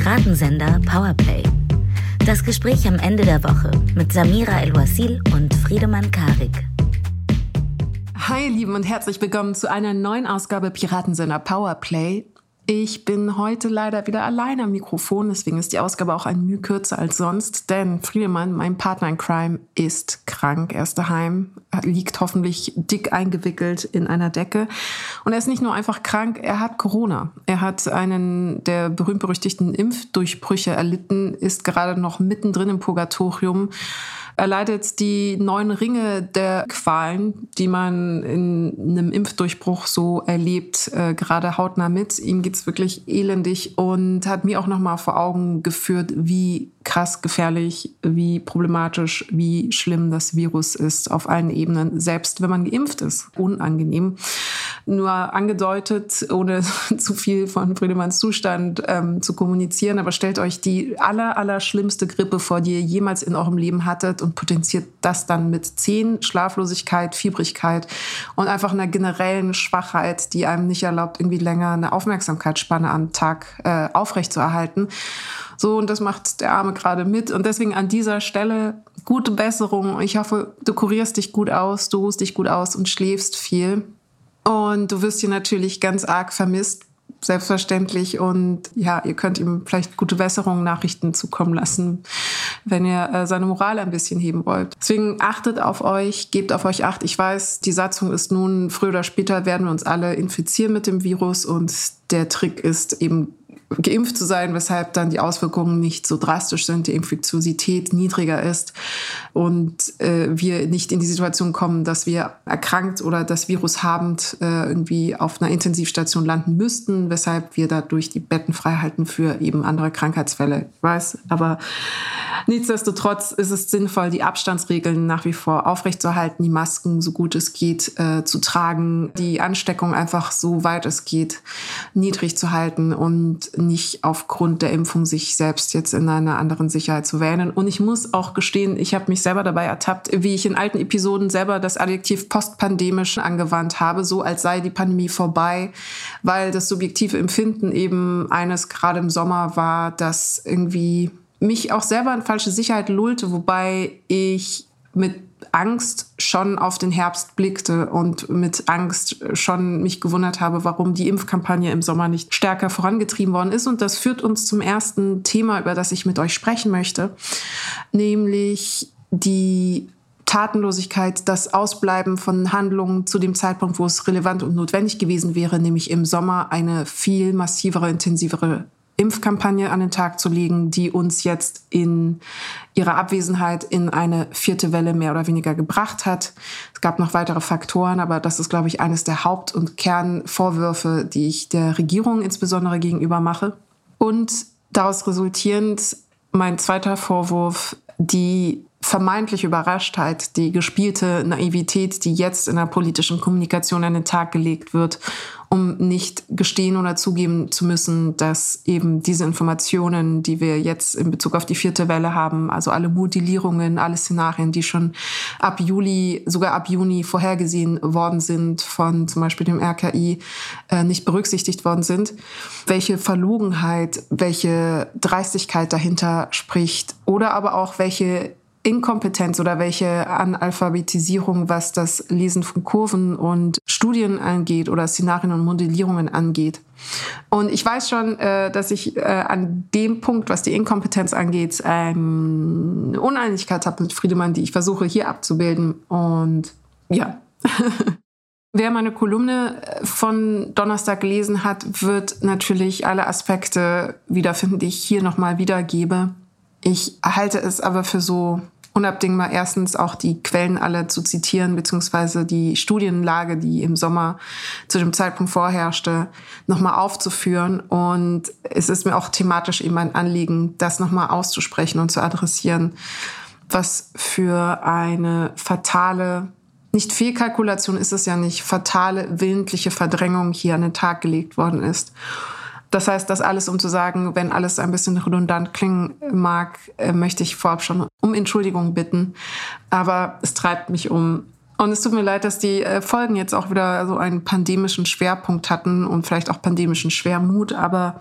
Piratensender Powerplay. Das Gespräch am Ende der Woche mit Samira El-Wasil und Friedemann Karik. Hi, ihr Lieben, und herzlich willkommen zu einer neuen Ausgabe Piratensender Powerplay. Ich bin heute leider wieder allein am Mikrofon, deswegen ist die Ausgabe auch ein Mühe kürzer als sonst, denn Friedemann, mein Partner in Crime, ist krank. Er ist daheim, liegt hoffentlich dick eingewickelt in einer Decke. Und er ist nicht nur einfach krank, er hat Corona. Er hat einen der berühmt-berüchtigten Impfdurchbrüche erlitten, ist gerade noch mittendrin im Purgatorium er leidet die neun Ringe der Qualen, die man in einem Impfdurchbruch so erlebt, äh, gerade hautnah mit. Ihm geht's wirklich elendig und hat mir auch noch mal vor Augen geführt, wie krass gefährlich, wie problematisch, wie schlimm das Virus ist auf allen Ebenen, selbst wenn man geimpft ist. Unangenehm. Nur angedeutet, ohne zu viel von Friedemanns Zustand ähm, zu kommunizieren, aber stellt euch die aller, aller schlimmste Grippe vor, die ihr jemals in eurem Leben hattet und potenziert das dann mit zehn Schlaflosigkeit, Fiebrigkeit und einfach einer generellen Schwachheit, die einem nicht erlaubt, irgendwie länger eine Aufmerksamkeitsspanne am Tag äh, aufrechtzuerhalten. So, und das macht der Arme gerade mit. Und deswegen an dieser Stelle gute Besserung. Ich hoffe, du kurierst dich gut aus, du ruhst dich gut aus und schläfst viel. Und du wirst hier natürlich ganz arg vermisst, selbstverständlich. Und ja, ihr könnt ihm vielleicht gute Besserung, Nachrichten zukommen lassen, wenn ihr äh, seine Moral ein bisschen heben wollt. Deswegen achtet auf euch, gebt auf euch acht. Ich weiß, die Satzung ist nun, früher oder später werden wir uns alle infizieren mit dem Virus und der Trick ist eben geimpft zu sein, weshalb dann die Auswirkungen nicht so drastisch sind, die Infektiosität niedriger ist und äh, wir nicht in die Situation kommen, dass wir erkrankt oder das Virus habend äh, irgendwie auf einer Intensivstation landen müssten, weshalb wir dadurch die Betten frei halten für eben andere Krankheitsfälle. Ich weiß, aber nichtsdestotrotz ist es sinnvoll, die Abstandsregeln nach wie vor aufrechtzuerhalten, die Masken so gut es geht äh, zu tragen, die Ansteckung einfach so weit es geht niedrig zu halten und nicht aufgrund der Impfung sich selbst jetzt in einer anderen Sicherheit zu wähnen. Und ich muss auch gestehen, ich habe mich selber dabei ertappt, wie ich in alten Episoden selber das Adjektiv postpandemisch angewandt habe, so als sei die Pandemie vorbei, weil das subjektive Empfinden eben eines gerade im Sommer war, das irgendwie mich auch selber in falsche Sicherheit lullte, wobei ich mit Angst schon auf den Herbst blickte und mit Angst schon mich gewundert habe, warum die Impfkampagne im Sommer nicht stärker vorangetrieben worden ist. Und das führt uns zum ersten Thema, über das ich mit euch sprechen möchte, nämlich die Tatenlosigkeit, das Ausbleiben von Handlungen zu dem Zeitpunkt, wo es relevant und notwendig gewesen wäre, nämlich im Sommer eine viel massivere, intensivere Impfkampagne an den Tag zu legen, die uns jetzt in ihrer Abwesenheit in eine vierte Welle mehr oder weniger gebracht hat. Es gab noch weitere Faktoren, aber das ist, glaube ich, eines der Haupt- und Kernvorwürfe, die ich der Regierung insbesondere gegenüber mache. Und daraus resultierend mein zweiter Vorwurf, die vermeintliche Überraschtheit, die gespielte Naivität, die jetzt in der politischen Kommunikation an den Tag gelegt wird um nicht gestehen oder zugeben zu müssen, dass eben diese Informationen, die wir jetzt in Bezug auf die vierte Welle haben, also alle Modellierungen, alle Szenarien, die schon ab Juli, sogar ab Juni vorhergesehen worden sind von zum Beispiel dem RKI, äh, nicht berücksichtigt worden sind, welche Verlogenheit, welche Dreistigkeit dahinter spricht oder aber auch welche Inkompetenz oder welche Analphabetisierung, was das Lesen von Kurven und Studien angeht oder Szenarien und Modellierungen angeht. Und ich weiß schon, äh, dass ich äh, an dem Punkt, was die Inkompetenz angeht, eine Uneinigkeit habe mit Friedemann, die ich versuche hier abzubilden. Und ja. Wer meine Kolumne von Donnerstag gelesen hat, wird natürlich alle Aspekte wiederfinden, die ich hier nochmal wiedergebe. Ich halte es aber für so unabdingbar, erstens auch die Quellen alle zu zitieren, beziehungsweise die Studienlage, die im Sommer zu dem Zeitpunkt vorherrschte, nochmal aufzuführen. Und es ist mir auch thematisch eben ein Anliegen, das nochmal auszusprechen und zu adressieren, was für eine fatale nicht Fehlkalkulation ist es ja nicht, fatale willentliche Verdrängung hier an den Tag gelegt worden ist. Das heißt, das alles, um zu sagen, wenn alles ein bisschen redundant klingen mag, äh, möchte ich vorab schon um Entschuldigung bitten. Aber es treibt mich um. Und es tut mir leid, dass die äh, Folgen jetzt auch wieder so einen pandemischen Schwerpunkt hatten und vielleicht auch pandemischen Schwermut. Aber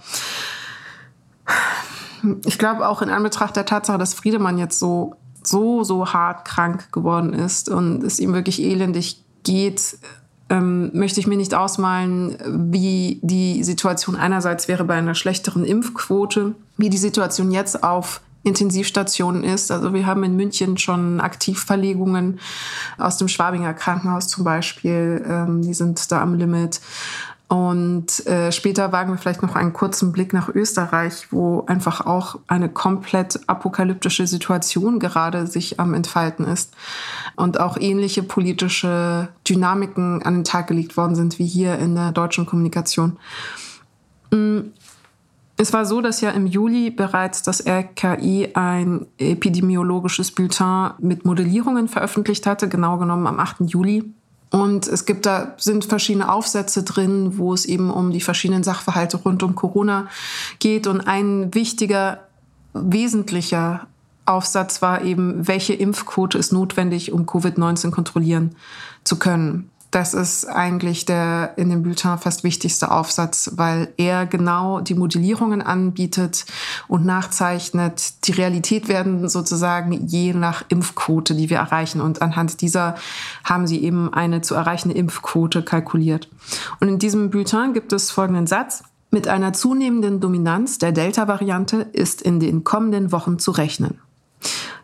Ich glaube auch in Anbetracht der Tatsache, dass Friedemann jetzt so, so, so hart krank geworden ist und es ihm wirklich elendig geht, ähm, möchte ich mir nicht ausmalen, wie die Situation einerseits wäre bei einer schlechteren Impfquote, wie die Situation jetzt auf Intensivstationen ist. Also wir haben in München schon Aktivverlegungen aus dem Schwabinger Krankenhaus zum Beispiel. Ähm, die sind da am Limit. Und äh, später wagen wir vielleicht noch einen kurzen Blick nach Österreich, wo einfach auch eine komplett apokalyptische Situation gerade sich am Entfalten ist und auch ähnliche politische Dynamiken an den Tag gelegt worden sind wie hier in der deutschen Kommunikation. Mm, es war so, dass ja im Juli bereits das RKI ein epidemiologisches Bulletin mit Modellierungen veröffentlicht hatte, genau genommen am 8. Juli. Und es gibt da sind verschiedene Aufsätze drin, wo es eben um die verschiedenen Sachverhalte rund um Corona geht. Und ein wichtiger, wesentlicher Aufsatz war eben, welche Impfquote ist notwendig, um Covid-19 kontrollieren zu können. Das ist eigentlich der in dem Bulletin fast wichtigste Aufsatz, weil er genau die Modellierungen anbietet und nachzeichnet. Die Realität werden sozusagen je nach Impfquote, die wir erreichen. Und anhand dieser haben sie eben eine zu erreichende Impfquote kalkuliert. Und in diesem Bulletin gibt es folgenden Satz. Mit einer zunehmenden Dominanz der Delta-Variante ist in den kommenden Wochen zu rechnen.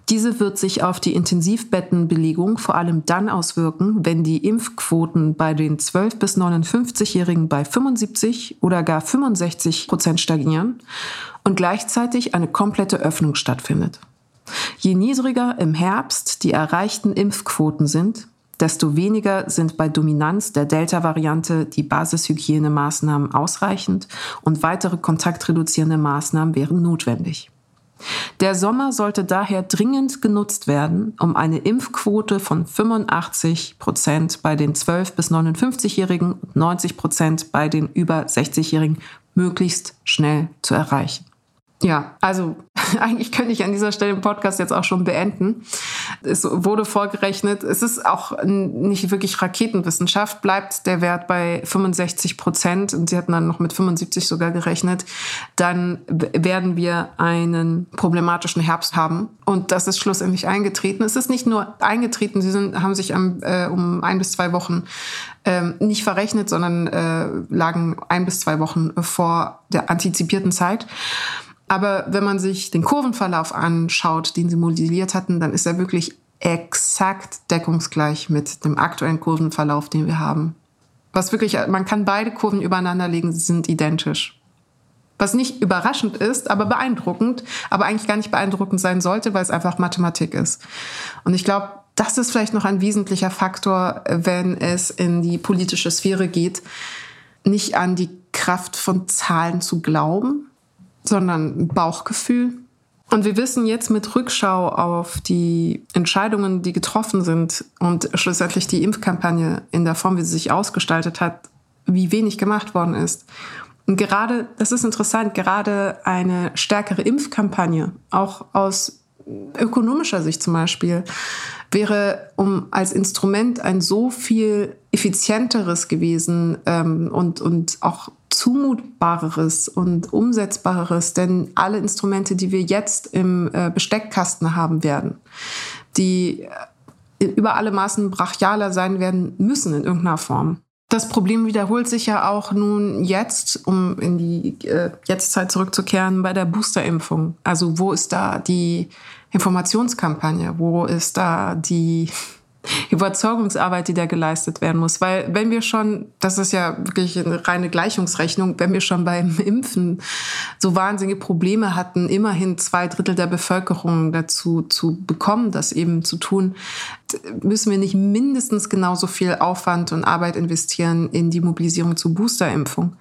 Diese wird sich auf die Intensivbettenbelegung vor allem dann auswirken, wenn die Impfquoten bei den 12- bis 59-Jährigen bei 75 oder gar 65 Prozent stagnieren und gleichzeitig eine komplette Öffnung stattfindet. Je niedriger im Herbst die erreichten Impfquoten sind, desto weniger sind bei Dominanz der Delta-Variante die Basishygienemaßnahmen ausreichend und weitere kontaktreduzierende Maßnahmen wären notwendig. Der Sommer sollte daher dringend genutzt werden, um eine Impfquote von 85 Prozent bei den 12- bis 59-Jährigen und 90 Prozent bei den über 60-Jährigen möglichst schnell zu erreichen. Ja, also eigentlich könnte ich an dieser Stelle den Podcast jetzt auch schon beenden. Es wurde vorgerechnet, es ist auch nicht wirklich Raketenwissenschaft, bleibt der Wert bei 65 Prozent und sie hatten dann noch mit 75 sogar gerechnet, dann werden wir einen problematischen Herbst haben. Und das ist schlussendlich eingetreten. Es ist nicht nur eingetreten, sie sind, haben sich am, äh, um ein bis zwei Wochen ähm, nicht verrechnet, sondern äh, lagen ein bis zwei Wochen vor der antizipierten Zeit. Aber wenn man sich den Kurvenverlauf anschaut, den sie modelliert hatten, dann ist er wirklich exakt deckungsgleich mit dem aktuellen Kurvenverlauf, den wir haben. Was wirklich, man kann beide Kurven übereinander legen, sie sind identisch. Was nicht überraschend ist, aber beeindruckend, aber eigentlich gar nicht beeindruckend sein sollte, weil es einfach Mathematik ist. Und ich glaube, das ist vielleicht noch ein wesentlicher Faktor, wenn es in die politische Sphäre geht, nicht an die Kraft von Zahlen zu glauben, sondern Bauchgefühl. Und wir wissen jetzt mit Rückschau auf die Entscheidungen, die getroffen sind und schlussendlich die Impfkampagne in der Form, wie sie sich ausgestaltet hat, wie wenig gemacht worden ist. Und gerade, das ist interessant, gerade eine stärkere Impfkampagne, auch aus ökonomischer Sicht zum Beispiel, wäre um als Instrument ein so viel effizienteres gewesen ähm, und, und auch zumutbareres und umsetzbareres, denn alle Instrumente, die wir jetzt im äh, Besteckkasten haben werden, die äh, über alle Maßen brachialer sein werden müssen in irgendeiner Form. Das Problem wiederholt sich ja auch nun jetzt, um in die äh, Jetztzeit zurückzukehren, bei der Boosterimpfung. Also wo ist da die Informationskampagne? Wo ist da die Überzeugungsarbeit, die da geleistet werden muss. Weil wenn wir schon, das ist ja wirklich eine reine Gleichungsrechnung, wenn wir schon beim Impfen so wahnsinnige Probleme hatten, immerhin zwei Drittel der Bevölkerung dazu zu bekommen, das eben zu tun, müssen wir nicht mindestens genauso viel Aufwand und Arbeit investieren in die Mobilisierung zur Boosterimpfung.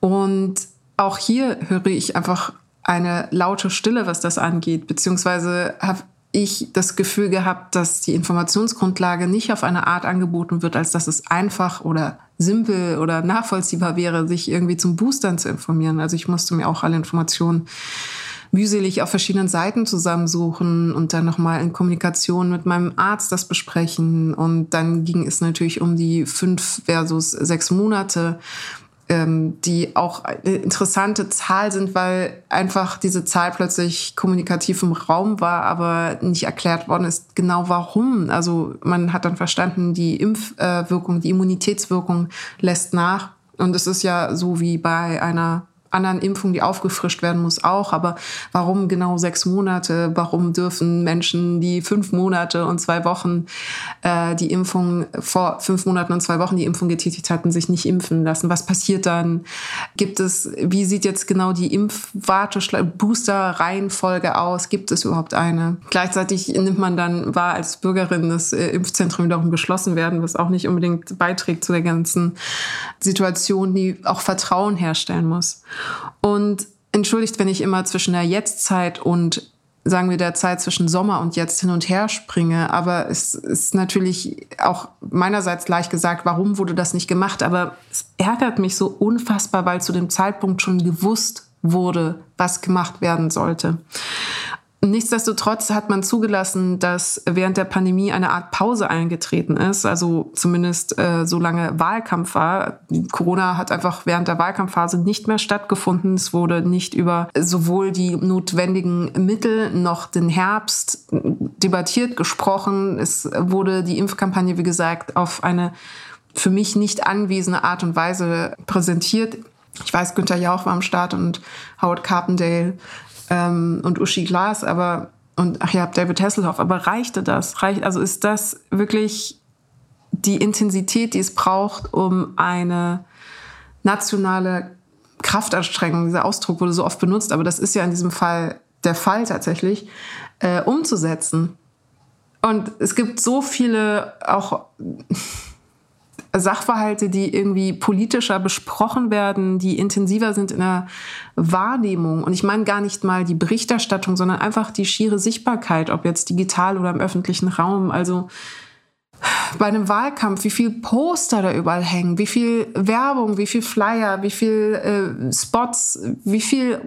Und auch hier höre ich einfach eine laute Stille, was das angeht, beziehungsweise habe ich das Gefühl gehabt, dass die Informationsgrundlage nicht auf eine Art angeboten wird, als dass es einfach oder simpel oder nachvollziehbar wäre, sich irgendwie zum Boostern zu informieren. Also ich musste mir auch alle Informationen mühselig auf verschiedenen Seiten zusammensuchen und dann nochmal in Kommunikation mit meinem Arzt das besprechen. Und dann ging es natürlich um die fünf versus sechs Monate ähm, die auch eine interessante Zahl sind, weil einfach diese Zahl plötzlich kommunikativ im Raum war, aber nicht erklärt worden ist, genau warum. Also man hat dann verstanden, die Impfwirkung, die Immunitätswirkung lässt nach. Und es ist ja so wie bei einer anderen Impfung, die aufgefrischt werden muss, auch. Aber warum genau sechs Monate? Warum dürfen Menschen, die fünf Monate und zwei Wochen äh, die Impfung vor fünf Monaten und zwei Wochen die Impfung getätigt hatten, sich nicht impfen lassen? Was passiert dann? Gibt es, wie sieht jetzt genau die Impfwarte-Booster-Reihenfolge aus? Gibt es überhaupt eine? Gleichzeitig nimmt man dann wahr als Bürgerin, dass äh, Impfzentren wiederum geschlossen werden, was auch nicht unbedingt beiträgt zu der ganzen Situation, die auch Vertrauen herstellen muss. Und entschuldigt, wenn ich immer zwischen der Jetztzeit und sagen wir der Zeit zwischen Sommer und jetzt hin und her springe. Aber es ist natürlich auch meinerseits leicht gesagt, warum wurde das nicht gemacht? Aber es ärgert mich so unfassbar, weil zu dem Zeitpunkt schon gewusst wurde, was gemacht werden sollte. Nichtsdestotrotz hat man zugelassen, dass während der Pandemie eine Art Pause eingetreten ist, also zumindest äh, solange Wahlkampf war. Corona hat einfach während der Wahlkampfphase nicht mehr stattgefunden. Es wurde nicht über sowohl die notwendigen Mittel noch den Herbst debattiert, gesprochen. Es wurde die Impfkampagne, wie gesagt, auf eine für mich nicht anwesende Art und Weise präsentiert. Ich weiß, Günther Jauch war am Start und Howard Carpendale ähm, und Uschi Glas, aber und ach ja, David Hasselhoff, aber reichte das? Reicht, also ist das wirklich die Intensität, die es braucht, um eine nationale Kraftanstrengung, dieser Ausdruck wurde so oft benutzt, aber das ist ja in diesem Fall der Fall tatsächlich, äh, umzusetzen. Und es gibt so viele auch Sachverhalte, die irgendwie politischer besprochen werden, die intensiver sind in der Wahrnehmung. Und ich meine gar nicht mal die Berichterstattung, sondern einfach die schiere Sichtbarkeit, ob jetzt digital oder im öffentlichen Raum. Also bei einem Wahlkampf, wie viel Poster da überall hängen, wie viel Werbung, wie viel Flyer, wie viel äh, Spots, wie viel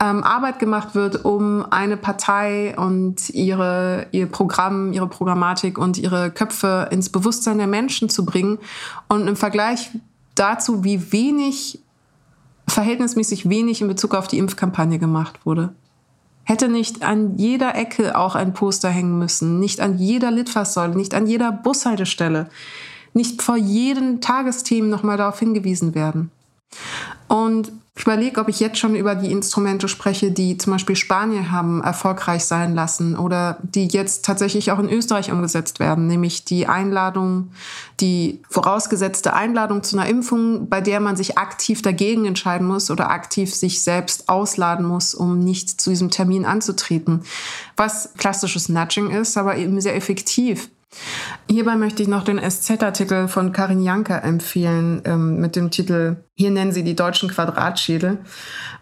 ähm, Arbeit gemacht wird, um eine Partei und ihre, ihr Programm, ihre Programmatik und ihre Köpfe ins Bewusstsein der Menschen zu bringen. Und im Vergleich dazu, wie wenig, verhältnismäßig wenig in Bezug auf die Impfkampagne gemacht wurde. Hätte nicht an jeder Ecke auch ein Poster hängen müssen, nicht an jeder Litfaßsäule, nicht an jeder Bushaltestelle, nicht vor jedem Tagesthemen nochmal darauf hingewiesen werden. Und ich überlege, ob ich jetzt schon über die Instrumente spreche, die zum Beispiel Spanien haben erfolgreich sein lassen oder die jetzt tatsächlich auch in Österreich umgesetzt werden, nämlich die Einladung, die vorausgesetzte Einladung zu einer Impfung, bei der man sich aktiv dagegen entscheiden muss oder aktiv sich selbst ausladen muss, um nicht zu diesem Termin anzutreten. Was klassisches Nudging ist, aber eben sehr effektiv. Hierbei möchte ich noch den SZ-Artikel von Karin Janker empfehlen ähm, mit dem Titel Hier nennen sie die deutschen Quadratschädel.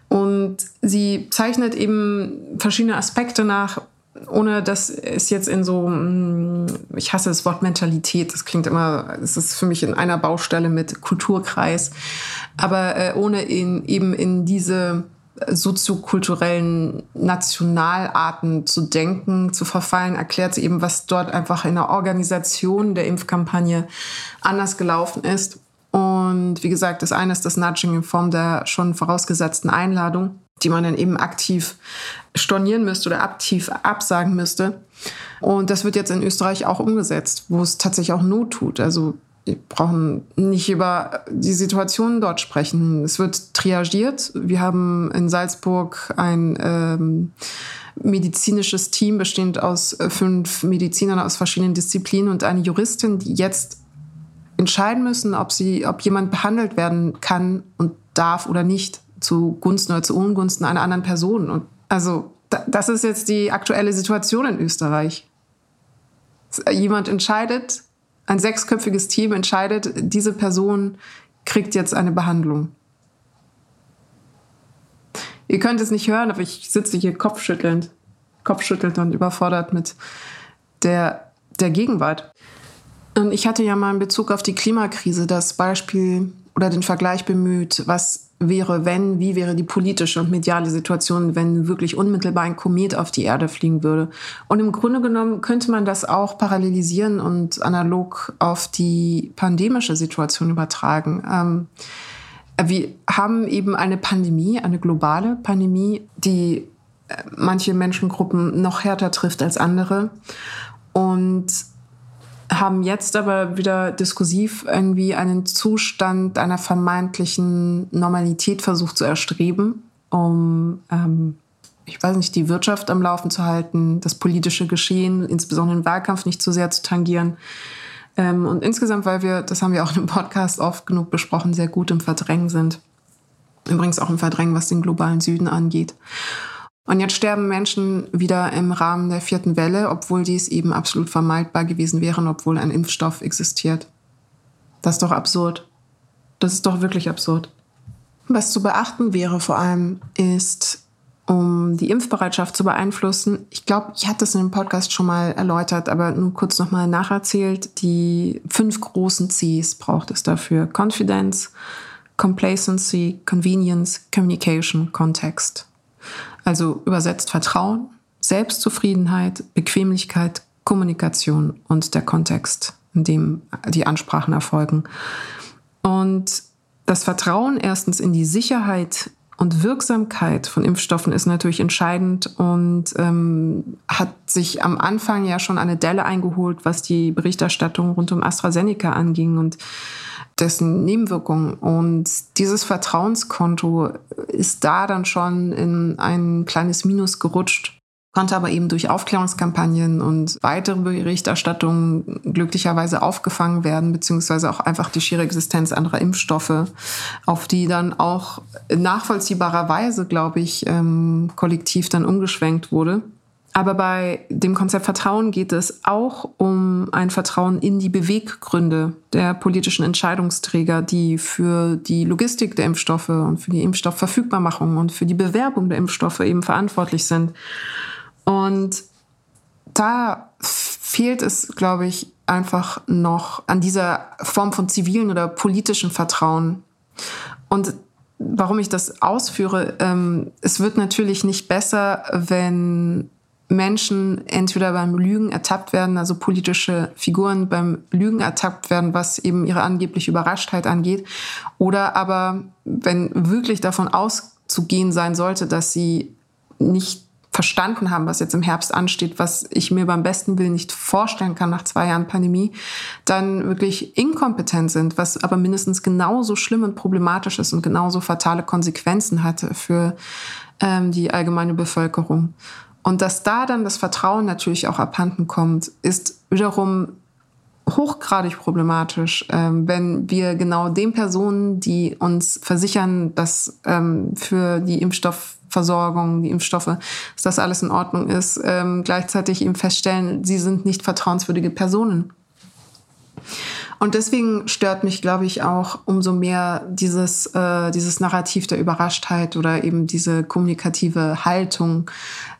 Und sie zeichnet eben verschiedene Aspekte nach, ohne dass es jetzt in so, mm, ich hasse das Wort Mentalität, das klingt immer, es ist für mich in einer Baustelle mit Kulturkreis, aber äh, ohne in, eben in diese soziokulturellen Nationalarten zu denken, zu verfallen, erklärt sie eben, was dort einfach in der Organisation der Impfkampagne anders gelaufen ist. Und wie gesagt, das eine ist das Nudging in Form der schon vorausgesetzten Einladung, die man dann eben aktiv stornieren müsste oder aktiv absagen müsste. Und das wird jetzt in Österreich auch umgesetzt, wo es tatsächlich auch Not tut. Also wir brauchen nicht über die Situation dort sprechen. Es wird triagiert. Wir haben in Salzburg ein ähm, medizinisches Team bestehend aus äh, fünf Medizinern aus verschiedenen Disziplinen und eine Juristin, die jetzt entscheiden müssen, ob sie, ob jemand behandelt werden kann und darf oder nicht zu Gunsten oder zu Ungunsten einer anderen Person. Und also das ist jetzt die aktuelle Situation in Österreich. Jemand entscheidet, ein sechsköpfiges Team entscheidet, diese Person kriegt jetzt eine Behandlung. Ihr könnt es nicht hören, aber ich sitze hier kopfschüttelnd, kopfschüttelnd und überfordert mit der, der Gegenwart. Und ich hatte ja mal in Bezug auf die Klimakrise das Beispiel oder den Vergleich bemüht, was wäre, wenn, wie wäre die politische und mediale Situation, wenn wirklich unmittelbar ein Komet auf die Erde fliegen würde. Und im Grunde genommen könnte man das auch parallelisieren und analog auf die pandemische Situation übertragen. Ähm, Wir haben eben eine Pandemie, eine globale Pandemie, die äh, manche Menschengruppen noch härter trifft als andere. Und haben jetzt aber wieder diskursiv irgendwie einen Zustand einer vermeintlichen Normalität versucht zu erstreben, um, ähm, ich weiß nicht, die Wirtschaft am Laufen zu halten, das politische Geschehen, insbesondere den Wahlkampf nicht zu sehr zu tangieren. Ähm, und insgesamt, weil wir, das haben wir auch im Podcast oft genug besprochen, sehr gut im Verdrängen sind. Übrigens auch im Verdrängen, was den globalen Süden angeht. Und jetzt sterben Menschen wieder im Rahmen der vierten Welle, obwohl dies eben absolut vermeidbar gewesen wäre, obwohl ein Impfstoff existiert. Das ist doch absurd. Das ist doch wirklich absurd. Was zu beachten wäre vor allem ist, um die Impfbereitschaft zu beeinflussen, ich glaube, ich hatte es in dem Podcast schon mal erläutert, aber nur kurz nochmal nacherzählt, die fünf großen Cs braucht es dafür. Confidence, Complacency, Convenience, Communication, Context. Also übersetzt Vertrauen, Selbstzufriedenheit, Bequemlichkeit, Kommunikation und der Kontext, in dem die Ansprachen erfolgen. Und das Vertrauen erstens in die Sicherheit und Wirksamkeit von Impfstoffen ist natürlich entscheidend und ähm, hat sich am Anfang ja schon eine Delle eingeholt, was die Berichterstattung rund um AstraZeneca anging. Und dessen Nebenwirkungen. Und dieses Vertrauenskonto ist da dann schon in ein kleines Minus gerutscht konnte aber eben durch Aufklärungskampagnen und weitere Berichterstattungen glücklicherweise aufgefangen werden, beziehungsweise auch einfach die schiere Existenz anderer Impfstoffe, auf die dann auch nachvollziehbarerweise, glaube ich, ähm, kollektiv dann umgeschwenkt wurde. Aber bei dem Konzept Vertrauen geht es auch um ein Vertrauen in die Beweggründe der politischen Entscheidungsträger, die für die Logistik der Impfstoffe und für die Impfstoffverfügbarmachung und für die Bewerbung der Impfstoffe eben verantwortlich sind. Und da fehlt es, glaube ich, einfach noch an dieser Form von zivilen oder politischen Vertrauen. Und warum ich das ausführe, ähm, es wird natürlich nicht besser, wenn Menschen entweder beim Lügen ertappt werden, also politische Figuren beim Lügen ertappt werden, was eben ihre angebliche Überraschtheit angeht, oder aber wenn wirklich davon auszugehen sein sollte, dass sie nicht verstanden haben, was jetzt im Herbst ansteht, was ich mir beim besten Willen nicht vorstellen kann nach zwei Jahren Pandemie, dann wirklich inkompetent sind, was aber mindestens genauso schlimm und problematisch ist und genauso fatale Konsequenzen hatte für ähm, die allgemeine Bevölkerung. Und dass da dann das Vertrauen natürlich auch abhanden kommt, ist wiederum hochgradig problematisch, ähm, wenn wir genau den Personen, die uns versichern, dass ähm, für die Impfstoffversorgung, die Impfstoffe, dass das alles in Ordnung ist, ähm, gleichzeitig eben feststellen, sie sind nicht vertrauenswürdige Personen. Und deswegen stört mich, glaube ich, auch umso mehr dieses, äh, dieses Narrativ der Überraschtheit oder eben diese kommunikative Haltung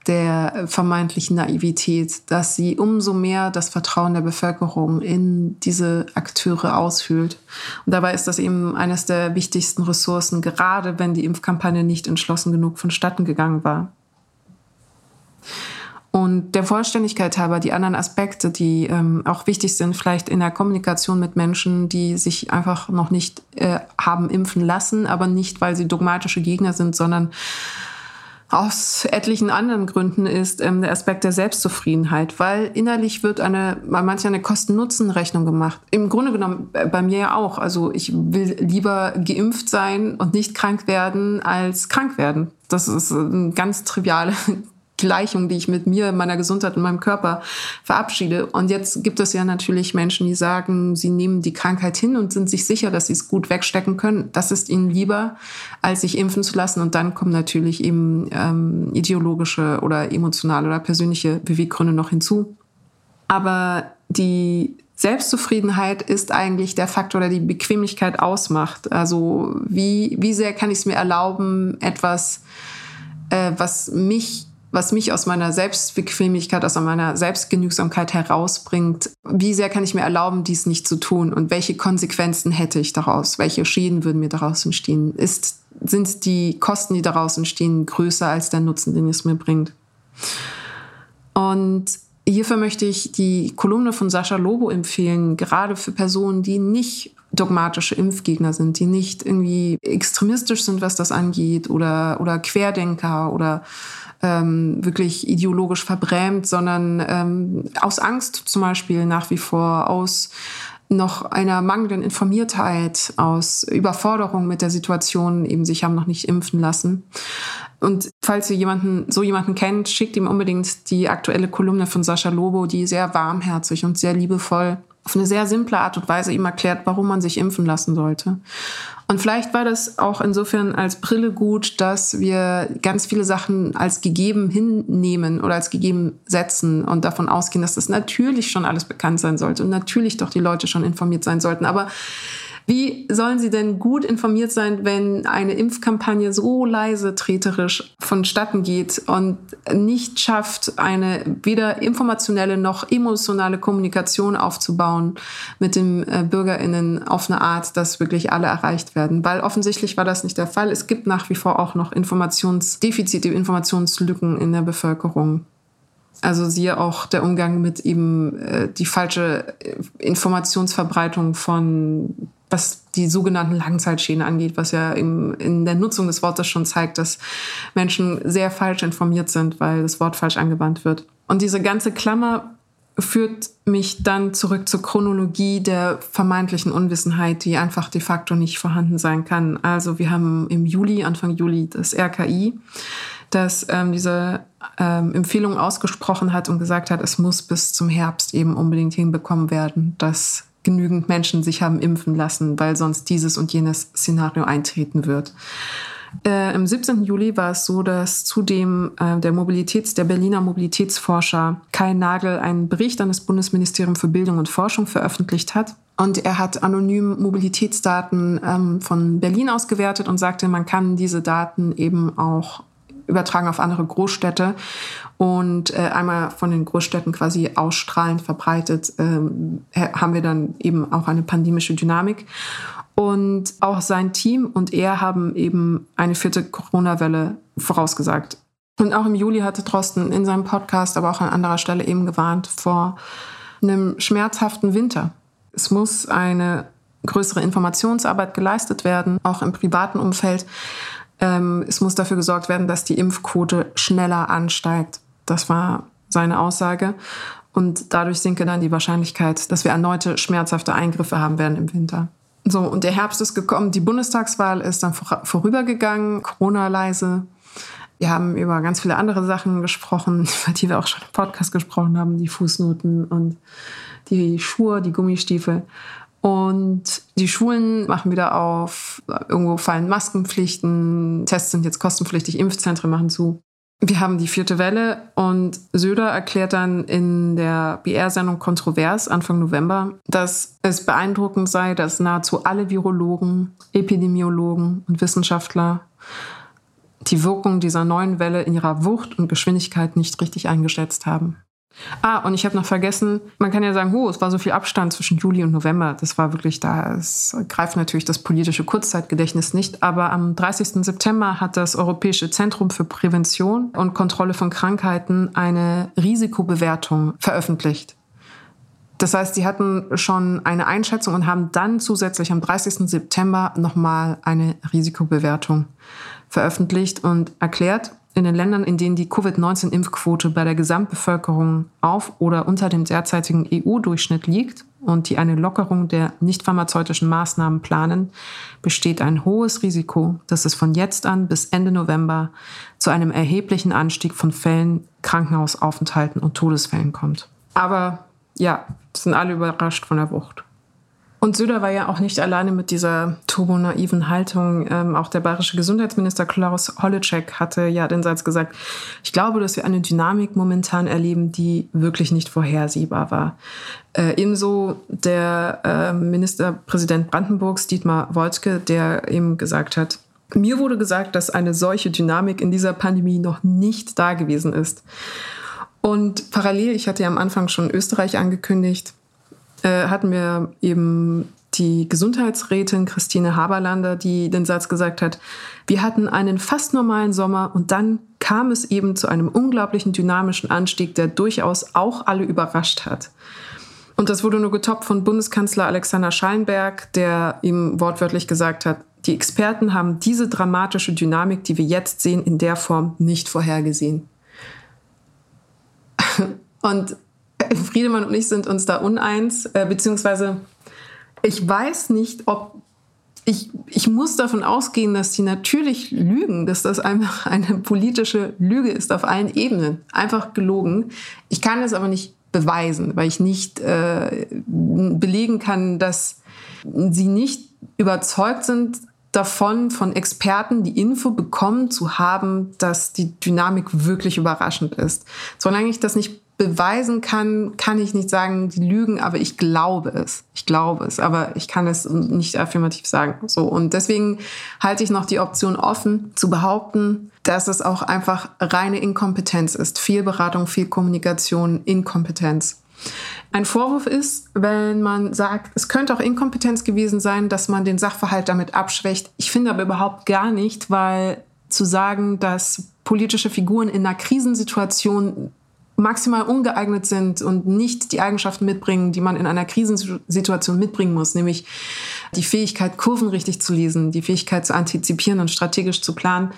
der vermeintlichen Naivität, dass sie umso mehr das Vertrauen der Bevölkerung in diese Akteure aushöhlt. Und dabei ist das eben eines der wichtigsten Ressourcen, gerade wenn die Impfkampagne nicht entschlossen genug vonstatten gegangen war. Und der Vollständigkeit halber die anderen Aspekte, die ähm, auch wichtig sind, vielleicht in der Kommunikation mit Menschen, die sich einfach noch nicht äh, haben impfen lassen, aber nicht, weil sie dogmatische Gegner sind, sondern aus etlichen anderen Gründen ist ähm, der Aspekt der Selbstzufriedenheit, weil innerlich wird eine, bei manchen eine Kosten-Nutzen-Rechnung gemacht. Im Grunde genommen äh, bei mir ja auch. Also ich will lieber geimpft sein und nicht krank werden, als krank werden. Das ist eine ganz triviale Gleichung, die ich mit mir, meiner Gesundheit und meinem Körper verabschiede. Und jetzt gibt es ja natürlich Menschen, die sagen, sie nehmen die Krankheit hin und sind sich sicher, dass sie es gut wegstecken können. Das ist ihnen lieber, als sich impfen zu lassen. Und dann kommen natürlich eben ähm, ideologische oder emotionale oder persönliche Beweggründe noch hinzu. Aber die Selbstzufriedenheit ist eigentlich der Faktor, der die Bequemlichkeit ausmacht. Also wie, wie sehr kann ich es mir erlauben, etwas, äh, was mich was mich aus meiner Selbstbequemlichkeit, aus meiner Selbstgenügsamkeit herausbringt. Wie sehr kann ich mir erlauben, dies nicht zu tun? Und welche Konsequenzen hätte ich daraus? Welche Schäden würden mir daraus entstehen? Ist, sind die Kosten, die daraus entstehen, größer als der Nutzen, den es mir bringt? Und hierfür möchte ich die Kolumne von Sascha Lobo empfehlen, gerade für Personen, die nicht dogmatische Impfgegner sind, die nicht irgendwie extremistisch sind, was das angeht, oder, oder Querdenker oder ähm, wirklich ideologisch verbrämt, sondern ähm, aus Angst zum Beispiel nach wie vor, aus noch einer mangelnden Informiertheit, aus Überforderung mit der Situation, eben sich haben noch nicht impfen lassen. Und falls ihr jemanden, so jemanden kennt, schickt ihm unbedingt die aktuelle Kolumne von Sascha Lobo, die sehr warmherzig und sehr liebevoll auf eine sehr simple Art und Weise ihm erklärt, warum man sich impfen lassen sollte. Und vielleicht war das auch insofern als Brille gut, dass wir ganz viele Sachen als gegeben hinnehmen oder als gegeben setzen und davon ausgehen, dass das natürlich schon alles bekannt sein sollte und natürlich doch die Leute schon informiert sein sollten. Aber wie sollen sie denn gut informiert sein, wenn eine Impfkampagne so leise treterisch vonstatten geht und nicht schafft, eine weder informationelle noch emotionale Kommunikation aufzubauen mit den äh, BürgerInnen auf eine Art, dass wirklich alle erreicht werden? Weil offensichtlich war das nicht der Fall. Es gibt nach wie vor auch noch Informationsdefizite, Informationslücken in der Bevölkerung. Also siehe auch der Umgang mit eben äh, die falsche äh, Informationsverbreitung von was die sogenannten Langzeitschäden angeht, was ja im, in der Nutzung des Wortes schon zeigt, dass Menschen sehr falsch informiert sind, weil das Wort falsch angewandt wird. Und diese ganze Klammer führt mich dann zurück zur Chronologie der vermeintlichen Unwissenheit, die einfach de facto nicht vorhanden sein kann. Also wir haben im Juli, Anfang Juli, das RKI, das ähm, diese ähm, Empfehlung ausgesprochen hat und gesagt hat, es muss bis zum Herbst eben unbedingt hinbekommen werden, dass genügend Menschen sich haben impfen lassen, weil sonst dieses und jenes Szenario eintreten wird. Äh, Im 17. Juli war es so, dass zudem äh, der Mobilitäts, der Berliner Mobilitätsforscher Kai Nagel einen Bericht an das Bundesministerium für Bildung und Forschung veröffentlicht hat. Und er hat anonym Mobilitätsdaten ähm, von Berlin ausgewertet und sagte, man kann diese Daten eben auch übertragen auf andere Großstädte und äh, einmal von den Großstädten quasi ausstrahlend verbreitet, ähm, haben wir dann eben auch eine pandemische Dynamik. Und auch sein Team und er haben eben eine vierte Corona-Welle vorausgesagt. Und auch im Juli hatte Drosten in seinem Podcast, aber auch an anderer Stelle eben gewarnt vor einem schmerzhaften Winter. Es muss eine größere Informationsarbeit geleistet werden, auch im privaten Umfeld. Ähm, es muss dafür gesorgt werden, dass die Impfquote schneller ansteigt. Das war seine Aussage. Und dadurch sinke dann die Wahrscheinlichkeit, dass wir erneute schmerzhafte Eingriffe haben werden im Winter. So, und der Herbst ist gekommen. Die Bundestagswahl ist dann vor, vorübergegangen, Corona-leise. Wir haben über ganz viele andere Sachen gesprochen, über die wir auch schon im Podcast gesprochen haben, die Fußnoten und die Schuhe, die Gummistiefel. Und die Schulen machen wieder auf, irgendwo fallen Maskenpflichten, Tests sind jetzt kostenpflichtig, Impfzentren machen zu. Wir haben die vierte Welle und Söder erklärt dann in der BR-Sendung Kontrovers Anfang November, dass es beeindruckend sei, dass nahezu alle Virologen, Epidemiologen und Wissenschaftler die Wirkung dieser neuen Welle in ihrer Wucht und Geschwindigkeit nicht richtig eingeschätzt haben. Ah, und ich habe noch vergessen, man kann ja sagen, oh, es war so viel Abstand zwischen Juli und November. Das war wirklich da. Es greift natürlich das politische Kurzzeitgedächtnis nicht. Aber am 30. September hat das Europäische Zentrum für Prävention und Kontrolle von Krankheiten eine Risikobewertung veröffentlicht. Das heißt, sie hatten schon eine Einschätzung und haben dann zusätzlich am 30. September nochmal eine Risikobewertung veröffentlicht und erklärt, in den Ländern, in denen die Covid-19-Impfquote bei der Gesamtbevölkerung auf oder unter dem derzeitigen EU-Durchschnitt liegt und die eine Lockerung der nicht pharmazeutischen Maßnahmen planen, besteht ein hohes Risiko, dass es von jetzt an bis Ende November zu einem erheblichen Anstieg von Fällen, Krankenhausaufenthalten und Todesfällen kommt. Aber ja, sind alle überrascht von der Wucht. Und Söder war ja auch nicht alleine mit dieser turbonaiven Haltung. Ähm, auch der bayerische Gesundheitsminister Klaus Holleczek hatte ja den Satz gesagt, ich glaube, dass wir eine Dynamik momentan erleben, die wirklich nicht vorhersehbar war. Äh, ebenso der äh, Ministerpräsident Brandenburgs, Dietmar Woidke, der eben gesagt hat, mir wurde gesagt, dass eine solche Dynamik in dieser Pandemie noch nicht da gewesen ist. Und parallel, ich hatte ja am Anfang schon Österreich angekündigt, äh, hatten wir eben die Gesundheitsrätin Christine Haberlander, die den Satz gesagt hat, wir hatten einen fast normalen Sommer und dann kam es eben zu einem unglaublichen dynamischen Anstieg, der durchaus auch alle überrascht hat. Und das wurde nur getoppt von Bundeskanzler Alexander Schallenberg, der ihm wortwörtlich gesagt hat, die Experten haben diese dramatische Dynamik, die wir jetzt sehen, in der Form nicht vorhergesehen. Und Friedemann und ich sind uns da uneins, äh, beziehungsweise ich weiß nicht, ob ich, ich muss davon ausgehen, dass die natürlich lügen, dass das einfach eine politische Lüge ist auf allen Ebenen. Einfach gelogen. Ich kann es aber nicht beweisen, weil ich nicht äh, belegen kann, dass sie nicht überzeugt sind davon, von Experten die Info bekommen zu haben, dass die Dynamik wirklich überraschend ist. Solange ich das nicht beweisen kann, kann ich nicht sagen, die lügen, aber ich glaube es. Ich glaube es, aber ich kann es nicht affirmativ sagen. So. Und deswegen halte ich noch die Option offen, zu behaupten, dass es auch einfach reine Inkompetenz ist. Viel Beratung, viel Kommunikation, Inkompetenz. Ein Vorwurf ist, wenn man sagt, es könnte auch Inkompetenz gewesen sein, dass man den Sachverhalt damit abschwächt. Ich finde aber überhaupt gar nicht, weil zu sagen, dass politische Figuren in einer Krisensituation maximal ungeeignet sind und nicht die Eigenschaften mitbringen, die man in einer Krisensituation mitbringen muss, nämlich die Fähigkeit, Kurven richtig zu lesen, die Fähigkeit zu antizipieren und strategisch zu planen,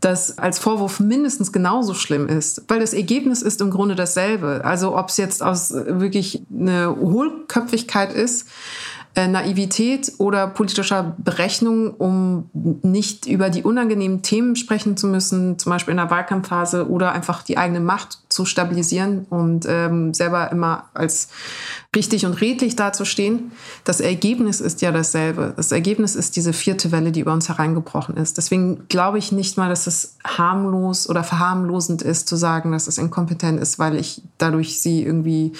das als Vorwurf mindestens genauso schlimm ist, weil das Ergebnis ist im Grunde dasselbe. Also ob es jetzt aus wirklich eine Hohlköpfigkeit ist, äh, Naivität oder politischer Berechnung, um nicht über die unangenehmen Themen sprechen zu müssen, zum Beispiel in der Wahlkampfphase oder einfach die eigene Macht zu stabilisieren und ähm, selber immer als richtig und redlich dazustehen. Das Ergebnis ist ja dasselbe. Das Ergebnis ist diese vierte Welle, die über uns hereingebrochen ist. Deswegen glaube ich nicht mal, dass es harmlos oder verharmlosend ist, zu sagen, dass es inkompetent ist, weil ich dadurch sie irgendwie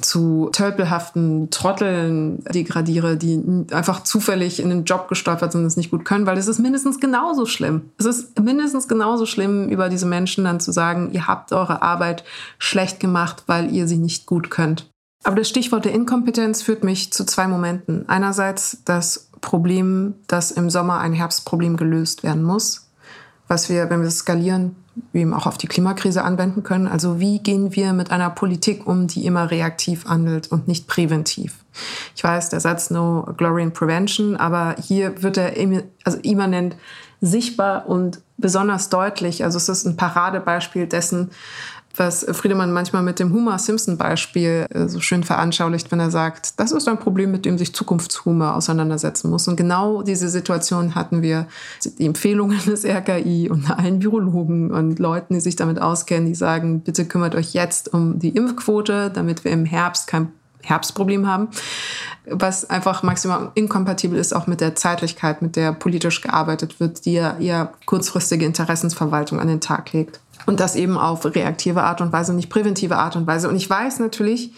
zu tölpelhaften Trotteln degradiere, die einfach zufällig in den Job gestolpert sind und es nicht gut können, weil es ist mindestens genauso schlimm. Es ist mindestens genauso schlimm, über diese Menschen dann zu sagen, ihr habt eure Arbeit schlecht gemacht, weil ihr sie nicht gut könnt. Aber das Stichwort der Inkompetenz führt mich zu zwei Momenten. Einerseits das Problem, dass im Sommer ein Herbstproblem gelöst werden muss, was wir, wenn wir es skalieren, eben auch auf die Klimakrise anwenden können. Also wie gehen wir mit einer Politik um, die immer reaktiv handelt und nicht präventiv? Ich weiß, der Satz No Glory in Prevention, aber hier wird er also immanent sichtbar und besonders deutlich. Also es ist ein Paradebeispiel dessen, was Friedemann manchmal mit dem Homer-Simpson-Beispiel äh, so schön veranschaulicht, wenn er sagt, das ist ein Problem, mit dem sich Zukunftshumor auseinandersetzen muss. Und genau diese Situation hatten wir. Die Empfehlungen des RKI und allen Virologen und Leuten, die sich damit auskennen, die sagen, bitte kümmert euch jetzt um die Impfquote, damit wir im Herbst kein Herbstproblem haben, was einfach maximal inkompatibel ist auch mit der Zeitlichkeit, mit der politisch gearbeitet wird, die ja eher kurzfristige Interessensverwaltung an den Tag legt. Und das eben auf reaktive Art und Weise, nicht präventive Art und Weise. Und ich weiß natürlich,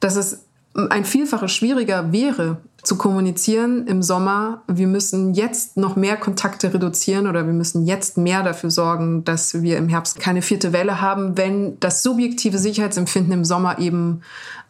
dass es ein Vielfaches schwieriger wäre, zu kommunizieren im Sommer, wir müssen jetzt noch mehr Kontakte reduzieren oder wir müssen jetzt mehr dafür sorgen, dass wir im Herbst keine vierte Welle haben, wenn das subjektive Sicherheitsempfinden im Sommer eben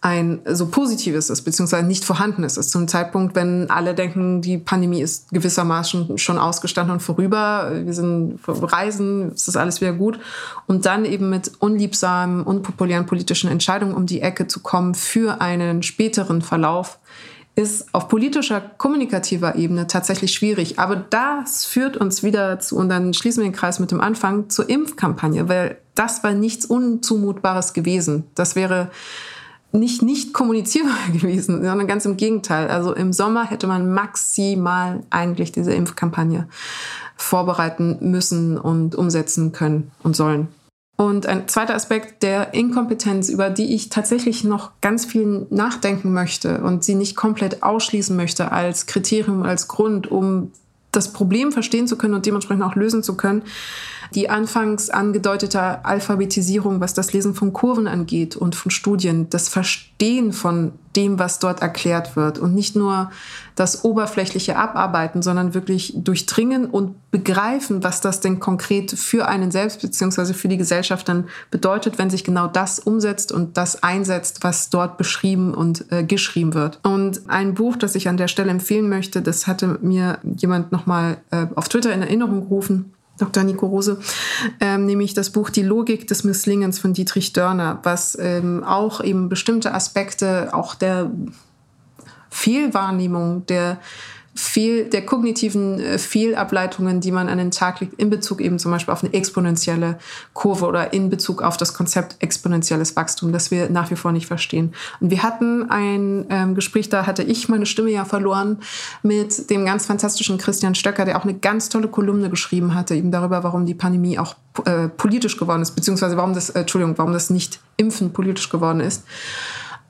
ein so positives ist, beziehungsweise nicht vorhanden ist. Das ist zum Zeitpunkt, wenn alle denken, die Pandemie ist gewissermaßen schon ausgestanden und vorüber, wir sind reisen, es ist alles wieder gut. Und dann eben mit unliebsamen, unpopulären politischen Entscheidungen um die Ecke zu kommen für einen späteren Verlauf, ist auf politischer, kommunikativer Ebene tatsächlich schwierig. Aber das führt uns wieder zu, und dann schließen wir den Kreis mit dem Anfang, zur Impfkampagne, weil das war nichts Unzumutbares gewesen. Das wäre nicht nicht kommunizierbar gewesen, sondern ganz im Gegenteil. Also im Sommer hätte man maximal eigentlich diese Impfkampagne vorbereiten müssen und umsetzen können und sollen. Und ein zweiter Aspekt der Inkompetenz, über die ich tatsächlich noch ganz viel nachdenken möchte und sie nicht komplett ausschließen möchte als Kriterium, als Grund, um das Problem verstehen zu können und dementsprechend auch lösen zu können, die anfangs angedeutete Alphabetisierung, was das Lesen von Kurven angeht und von Studien, das Verstehen von dem, was dort erklärt wird und nicht nur das oberflächliche Abarbeiten, sondern wirklich durchdringen und begreifen, was das denn konkret für einen selbst bzw. für die Gesellschaft dann bedeutet, wenn sich genau das umsetzt und das einsetzt, was dort beschrieben und äh, geschrieben wird. Und ein Buch, das ich an der Stelle empfehlen möchte, das hatte mir jemand nochmal äh, auf Twitter in Erinnerung gerufen Dr. Nico Rose, ähm, nämlich das Buch Die Logik des Misslingens von Dietrich Dörner, was ähm, auch eben bestimmte Aspekte auch der Fehlwahrnehmung, der viel der kognitiven äh, Fehlableitungen, die man an den Tag legt, in Bezug eben zum Beispiel auf eine exponentielle Kurve oder in Bezug auf das Konzept exponentielles Wachstum, das wir nach wie vor nicht verstehen. Und wir hatten ein ähm, Gespräch, da hatte ich meine Stimme ja verloren, mit dem ganz fantastischen Christian Stöcker, der auch eine ganz tolle Kolumne geschrieben hatte, eben darüber, warum die Pandemie auch äh, politisch geworden ist, beziehungsweise warum das, äh, Entschuldigung, warum das Nicht-Impfen politisch geworden ist.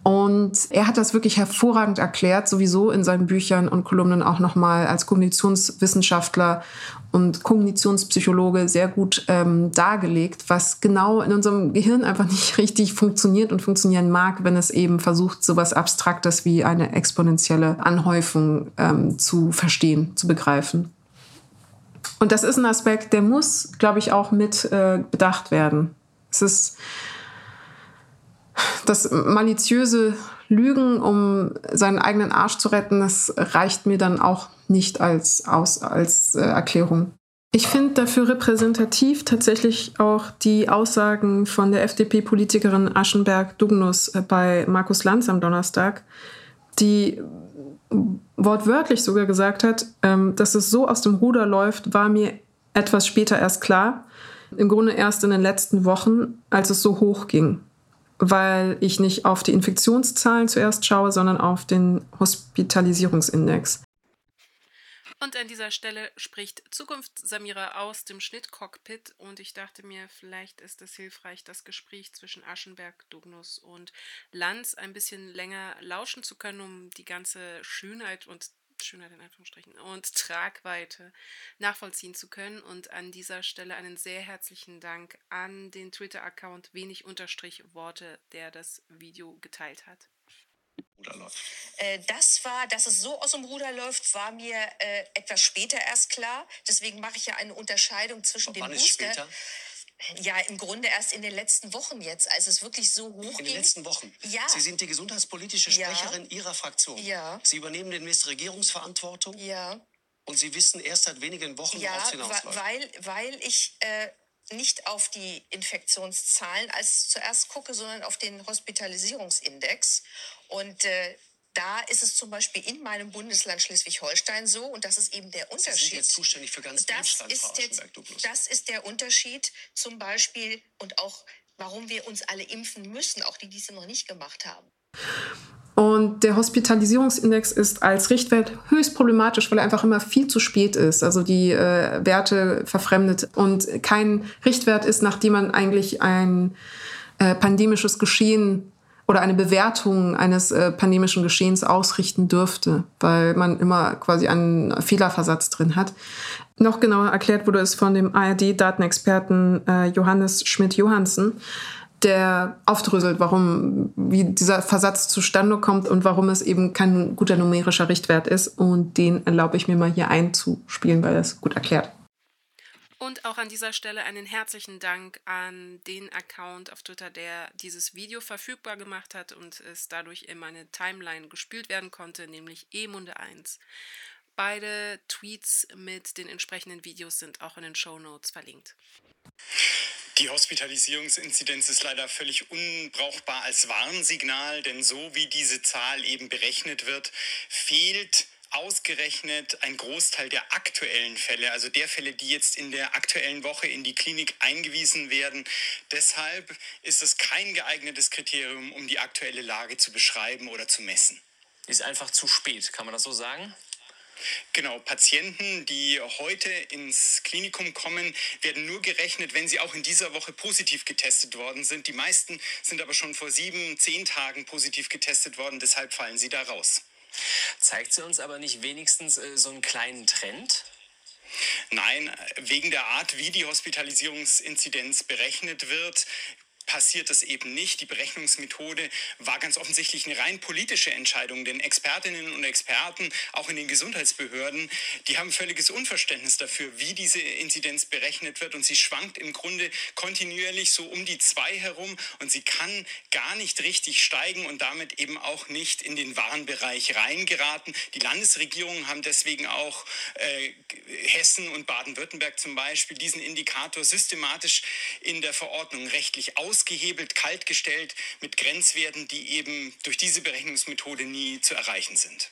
Und er hat das wirklich hervorragend erklärt, sowieso in seinen Büchern und Kolumnen auch nochmal als Kognitionswissenschaftler und Kognitionspsychologe sehr gut ähm, dargelegt, was genau in unserem Gehirn einfach nicht richtig funktioniert und funktionieren mag, wenn es eben versucht, sowas Abstraktes wie eine exponentielle Anhäufung ähm, zu verstehen, zu begreifen. Und das ist ein Aspekt, der muss, glaube ich, auch mit äh, bedacht werden. Es ist das maliziöse Lügen, um seinen eigenen Arsch zu retten, das reicht mir dann auch nicht als, aus, als äh, Erklärung. Ich finde dafür repräsentativ tatsächlich auch die Aussagen von der FDP-Politikerin Aschenberg-Dugnus äh, bei Markus Lanz am Donnerstag, die wortwörtlich sogar gesagt hat, ähm, dass es so aus dem Ruder läuft, war mir etwas später erst klar. Im Grunde erst in den letzten Wochen, als es so hoch ging weil ich nicht auf die Infektionszahlen zuerst schaue, sondern auf den Hospitalisierungsindex. Und an dieser Stelle spricht Zukunft Samira aus dem Schnittcockpit und ich dachte mir, vielleicht ist es hilfreich, das Gespräch zwischen Aschenberg, Dugnus und Lanz ein bisschen länger lauschen zu können, um die ganze Schönheit und Schönheit in Anführungsstrichen und Tragweite nachvollziehen zu können. Und an dieser Stelle einen sehr herzlichen Dank an den Twitter-Account wenig Unterstrich Worte, der das Video geteilt hat. Äh, das war, dass es so aus dem Ruder läuft, war mir äh, etwas später erst klar. Deswegen mache ich ja eine Unterscheidung zwischen den Booster. Ja, im Grunde erst in den letzten Wochen jetzt, als es wirklich so hoch ging. In den letzten Wochen? Ja. Sie sind die gesundheitspolitische Sprecherin ja. Ihrer Fraktion. Ja. Sie übernehmen den Mist Regierungsverantwortung. Ja. Und Sie wissen erst seit wenigen Wochen, ja, worauf es hinausläuft. Weil, weil ich äh, nicht auf die Infektionszahlen als zuerst gucke, sondern auf den Hospitalisierungsindex. Und äh, da ist es zum Beispiel in meinem Bundesland Schleswig-Holstein so, und das ist eben der Unterschied. Sie sind jetzt zuständig für ganz das Deutschland, ist Frau jetzt, Das ist der Unterschied zum Beispiel und auch, warum wir uns alle impfen müssen, auch die, die es noch nicht gemacht haben. Und der Hospitalisierungsindex ist als Richtwert höchst problematisch, weil er einfach immer viel zu spät ist. Also die äh, Werte verfremdet und kein Richtwert ist, nachdem man eigentlich ein äh, pandemisches Geschehen oder eine Bewertung eines äh, pandemischen Geschehens ausrichten dürfte, weil man immer quasi einen Fehlerversatz drin hat. Noch genauer erklärt wurde es von dem ARD-Datenexperten äh, Johannes Schmidt-Johansen, der aufdröselt, warum, wie dieser Versatz zustande kommt und warum es eben kein guter numerischer Richtwert ist. Und den erlaube ich mir mal hier einzuspielen, weil er es gut erklärt. Und auch an dieser Stelle einen herzlichen Dank an den Account auf Twitter, der dieses Video verfügbar gemacht hat und es dadurch in meine Timeline gespielt werden konnte, nämlich emunde1. Beide Tweets mit den entsprechenden Videos sind auch in den Show Notes verlinkt. Die Hospitalisierungsinzidenz ist leider völlig unbrauchbar als Warnsignal, denn so wie diese Zahl eben berechnet wird, fehlt ausgerechnet ein Großteil der aktuellen Fälle, also der Fälle, die jetzt in der aktuellen Woche in die Klinik eingewiesen werden. Deshalb ist es kein geeignetes Kriterium, um die aktuelle Lage zu beschreiben oder zu messen. Ist einfach zu spät, kann man das so sagen? Genau, Patienten, die heute ins Klinikum kommen, werden nur gerechnet, wenn sie auch in dieser Woche positiv getestet worden sind. Die meisten sind aber schon vor sieben, zehn Tagen positiv getestet worden, deshalb fallen sie da raus. Zeigt sie uns aber nicht wenigstens äh, so einen kleinen Trend? Nein, wegen der Art, wie die Hospitalisierungsinzidenz berechnet wird, passiert das eben nicht. Die Berechnungsmethode war ganz offensichtlich eine rein politische Entscheidung, denn Expertinnen und Experten, auch in den Gesundheitsbehörden, die haben völliges Unverständnis dafür, wie diese Inzidenz berechnet wird und sie schwankt im Grunde kontinuierlich so um die zwei herum und sie kann gar nicht richtig steigen und damit eben auch nicht in den Warnbereich reingeraten. Die Landesregierungen haben deswegen auch äh, Hessen und Baden-Württemberg zum Beispiel diesen Indikator systematisch in der Verordnung rechtlich ausgehebelt, kaltgestellt mit Grenzwerten, die eben durch diese Berechnungsmethode nie zu erreichen sind.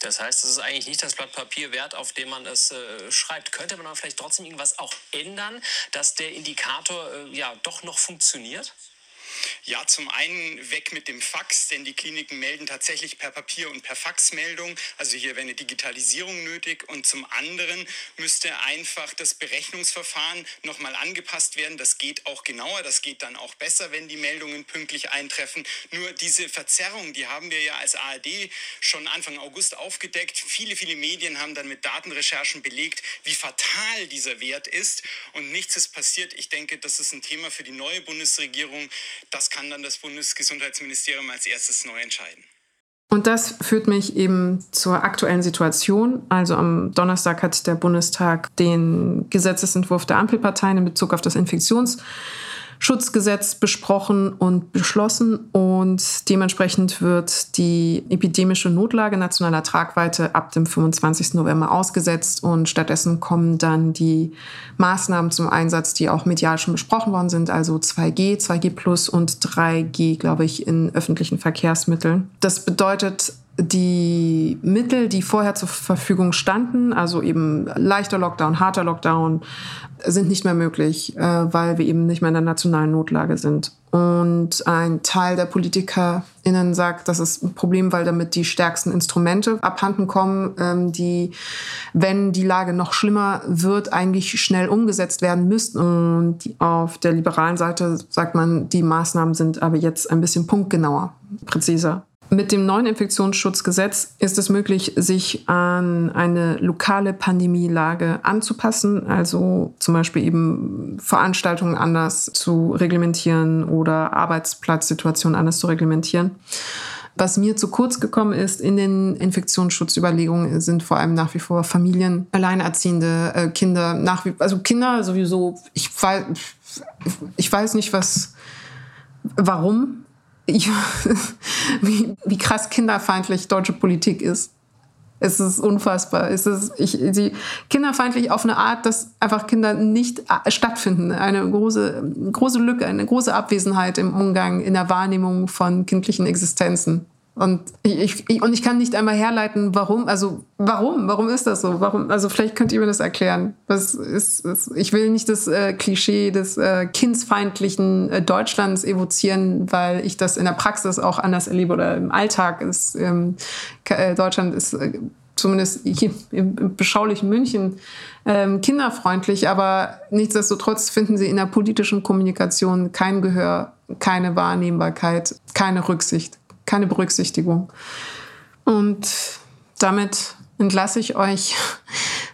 Das heißt, es ist eigentlich nicht das Blatt Papier wert, auf dem man es äh, schreibt. Könnte man aber vielleicht trotzdem irgendwas auch ändern, dass der Indikator äh, ja doch noch funktioniert? Ja, zum einen weg mit dem Fax, denn die Kliniken melden tatsächlich per Papier und per Faxmeldung. Also hier wäre eine Digitalisierung nötig. Und zum anderen müsste einfach das Berechnungsverfahren nochmal angepasst werden. Das geht auch genauer, das geht dann auch besser, wenn die Meldungen pünktlich eintreffen. Nur diese Verzerrung, die haben wir ja als ARD schon Anfang August aufgedeckt. Viele, viele Medien haben dann mit Datenrecherchen belegt, wie fatal dieser Wert ist. Und nichts ist passiert. Ich denke, das ist ein Thema für die neue Bundesregierung, das kann dann das Bundesgesundheitsministerium als erstes neu entscheiden. Und das führt mich eben zur aktuellen Situation. Also am Donnerstag hat der Bundestag den Gesetzesentwurf der Ampelparteien in Bezug auf das Infektions Schutzgesetz besprochen und beschlossen und dementsprechend wird die epidemische Notlage nationaler Tragweite ab dem 25. November ausgesetzt und stattdessen kommen dann die Maßnahmen zum Einsatz, die auch medial schon besprochen worden sind, also 2G, 2G Plus und 3G, glaube ich, in öffentlichen Verkehrsmitteln. Das bedeutet die Mittel, die vorher zur Verfügung standen, also eben leichter Lockdown, harter Lockdown, sind nicht mehr möglich, äh, weil wir eben nicht mehr in der nationalen Notlage sind. Und ein Teil der PolitikerInnen sagt, das ist ein Problem, weil damit die stärksten Instrumente abhanden kommen, ähm, die, wenn die Lage noch schlimmer wird, eigentlich schnell umgesetzt werden müssten. Und auf der liberalen Seite sagt man, die Maßnahmen sind aber jetzt ein bisschen punktgenauer, präziser. Mit dem neuen Infektionsschutzgesetz ist es möglich, sich an eine lokale Pandemielage anzupassen, also zum Beispiel eben Veranstaltungen anders zu reglementieren oder Arbeitsplatzsituationen anders zu reglementieren. Was mir zu kurz gekommen ist in den Infektionsschutzüberlegungen sind vor allem nach wie vor Familien, alleinerziehende äh, Kinder, nach wie, also Kinder sowieso. Ich weiß, ich weiß nicht was, warum ich, wie, wie krass kinderfeindlich deutsche Politik ist. Es ist unfassbar. Es ist ich, sie, kinderfeindlich auf eine Art, dass einfach Kinder nicht äh, stattfinden. Eine große, große Lücke, eine große Abwesenheit im Umgang, in der Wahrnehmung von kindlichen Existenzen. Und ich, ich, und ich kann nicht einmal herleiten, warum, also warum, warum ist das so? Warum, also vielleicht könnt ihr mir das erklären. Was ist, ist ich will nicht das äh, Klischee des äh, kindsfeindlichen äh, Deutschlands evozieren, weil ich das in der Praxis auch anders erlebe oder im Alltag ist ähm, äh, Deutschland ist äh, zumindest hier im, im beschaulichen München ähm, kinderfreundlich, aber nichtsdestotrotz finden sie in der politischen Kommunikation kein Gehör, keine Wahrnehmbarkeit, keine Rücksicht keine Berücksichtigung. Und damit entlasse ich euch.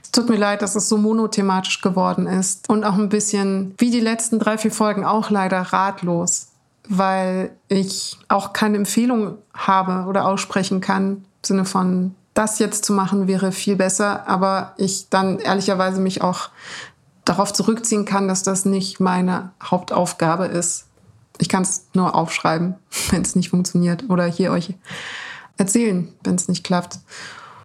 Es tut mir leid, dass es so monothematisch geworden ist und auch ein bisschen wie die letzten drei, vier Folgen auch leider ratlos, weil ich auch keine Empfehlung habe oder aussprechen kann im Sinne von das jetzt zu machen wäre viel besser, aber ich dann ehrlicherweise mich auch darauf zurückziehen kann, dass das nicht meine Hauptaufgabe ist, ich kann es nur aufschreiben, wenn es nicht funktioniert. Oder hier euch erzählen, wenn es nicht klappt.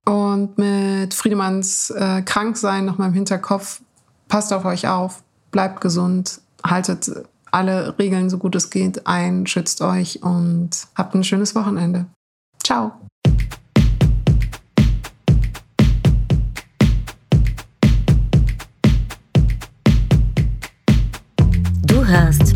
Und mit Friedemanns äh, Kranksein noch mal im Hinterkopf, passt auf euch auf, bleibt gesund, haltet alle Regeln so gut es geht ein, schützt euch und habt ein schönes Wochenende. Ciao.